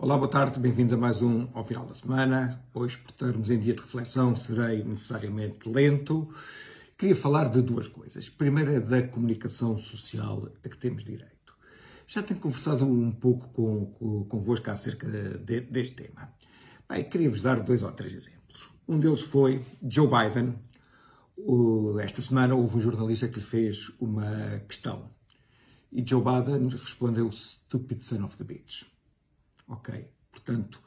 Olá, boa tarde, bem-vindos a mais um ao final da semana. Hoje, por estarmos em dia de reflexão, serei necessariamente lento. Queria falar de duas coisas. Primeiro é da comunicação social a que temos direito. Já tenho conversado um pouco com, com, convosco acerca de, deste tema. Bem, queria-vos dar dois ou três exemplos. Um deles foi Joe Biden. Esta semana houve um jornalista que lhe fez uma questão. E Joe Biden respondeu Stupid son of the bitch Ok? Portanto,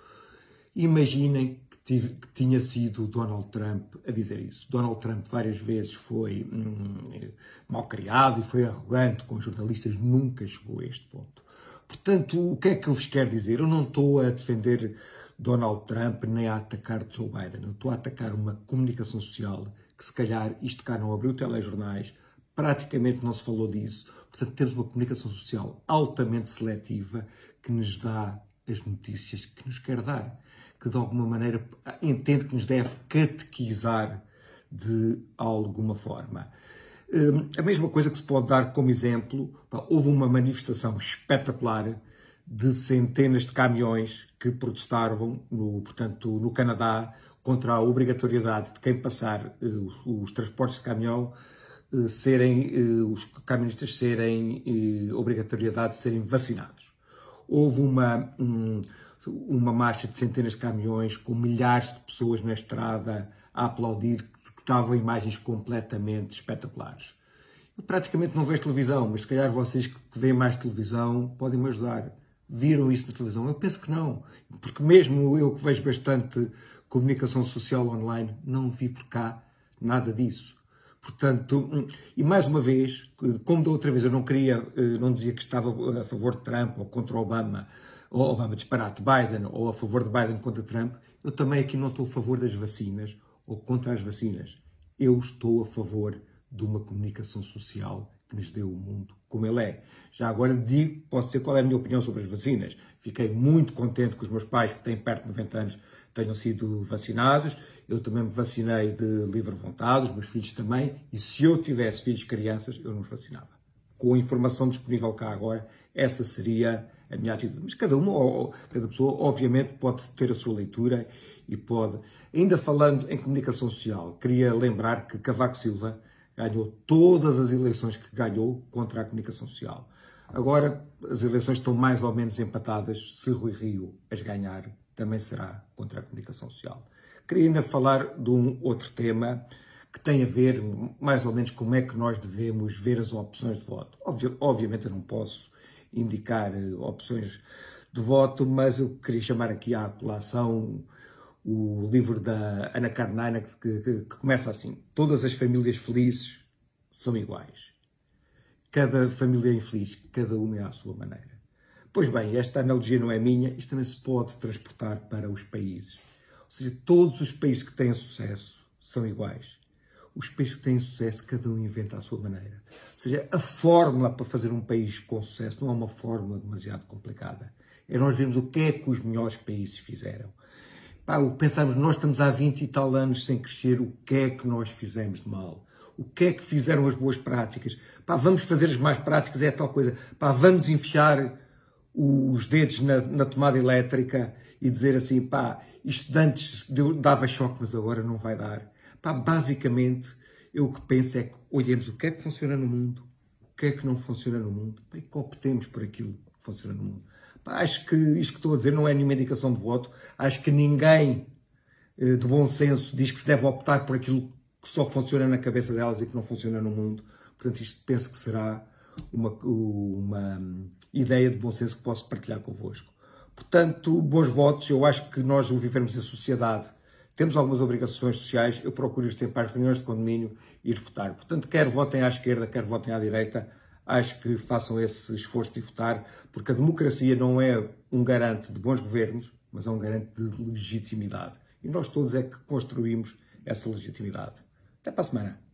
imaginem que, tive, que, tinha sido Donald Trump a dizer isso. Donald Trump várias vezes foi hum, mal criado e foi arrogante com jornalistas, nunca chegou a este ponto. Portanto, o que é que eu vos quero dizer? Eu não estou a defender Donald Trump nem a atacar Joe Biden. Eu estou a atacar uma comunicação social que, se calhar, isto cá não abriu telejornais, praticamente não se falou disso. Portanto, temos uma comunicação social altamente seletiva que nos dá as notícias que nos quer dar, que de alguma maneira entende que nos deve catequizar de alguma forma. Hum, a mesma coisa que se pode dar como exemplo, houve uma manifestação espetacular de centenas de caminhões que protestavam, no, portanto, no Canadá, contra a obrigatoriedade de quem passar eh, os, os transportes de caminhão eh, serem, eh, os caminhonistas serem, obrigatoriedade de serem vacinados houve uma, um, uma marcha de centenas de caminhões com milhares de pessoas na estrada a aplaudir, que estavam imagens completamente espetaculares. Eu praticamente não vejo televisão, mas se calhar vocês que veem mais televisão podem me ajudar. Viram isso na televisão? Eu penso que não, porque mesmo eu que vejo bastante comunicação social online, não vi por cá nada disso. Portanto, hum, e mais uma vez, como da outra vez eu não queria, eh, não dizia que estava a favor de Trump ou contra Obama, ou Obama disparate Biden, ou a favor de Biden contra Trump, eu também aqui não estou a favor das vacinas ou contra as vacinas. Eu estou a favor de uma comunicação social que nos dê o mundo como ele é. Já agora digo, posso dizer qual é a minha opinião sobre as vacinas. Fiquei muito contente que os meus pais, que têm perto de 90 anos, tenham sido vacinados. Eu também me vacinei de livre vontade, os meus filhos também. E se eu tivesse filhos crianças, eu não os vacinava. Com a informação disponível cá agora, essa seria a minha atitude. Mas cada uma, cada pessoa, obviamente, pode ter a sua leitura e pode. Ainda falando em comunicação social, queria lembrar que Cavaco Silva ganhou todas as eleições que ganhou contra a comunicação social. Agora as eleições estão mais ou menos empatadas. Se Rui Rio as ganhar, também será contra a comunicação social. Queria ainda falar de um outro tema que tem a ver mais ou menos como é que nós devemos ver as opções de voto. obviamente eu não posso indicar eh, opções de voto, mas eu queria chamar aqui à colação o livro da Ana Karenina, que, que, que, começa assim: Todas as famílias felizes são iguais. Cada família é infeliz, cada uma é à sua maneira. Pois bem, esta analogia não é minha, isto também se pode transportar para os países. Ou seja, todos os países que têm sucesso são iguais. Os países que têm sucesso, cada um inventa à sua maneira. Ou seja, a fórmula para fazer um país com sucesso não é uma fórmula demasiado complicada. É nós vermos o que é que os melhores países fizeram Pá, pensarmos, nós estamos há 20 e tal anos sem crescer, o que é que nós fizemos de mal? O que é que fizeram as boas práticas? Pá, vamos fazer as más práticas, é tal coisa. Pá, vamos enfiar os dedos na, na, tomada elétrica e dizer assim, pá, isto antes dava choque, mas agora não vai dar. Pá, basicamente, eu o que penso é que olhemos o que é que funciona no mundo, o que é que não funciona no mundo, pá, e que optemos por aquilo que funciona no mundo. Acho que isto que estou a dizer não é nenhuma indicação de voto. Acho que ninguém eh, de bom senso diz que se deve optar por aquilo que só funciona na cabeça delas e que não funciona no mundo. Portanto, isto penso que será uma, uma ideia de bom senso que posso partilhar convosco. Portanto, bons votos. Eu acho que nós o vivemos em sociedade. Temos algumas obrigações sociais. Eu procuro ir sempre às reuniões de condomínio e ir votar. Portanto, quer votem à esquerda, quer votem à direita acho que façam esse esforço de votar, porque a democracia não é um garante de bons governos, mas é um garante de legitimidade. E nós todos é que construímos essa legitimidade. Até para a semana.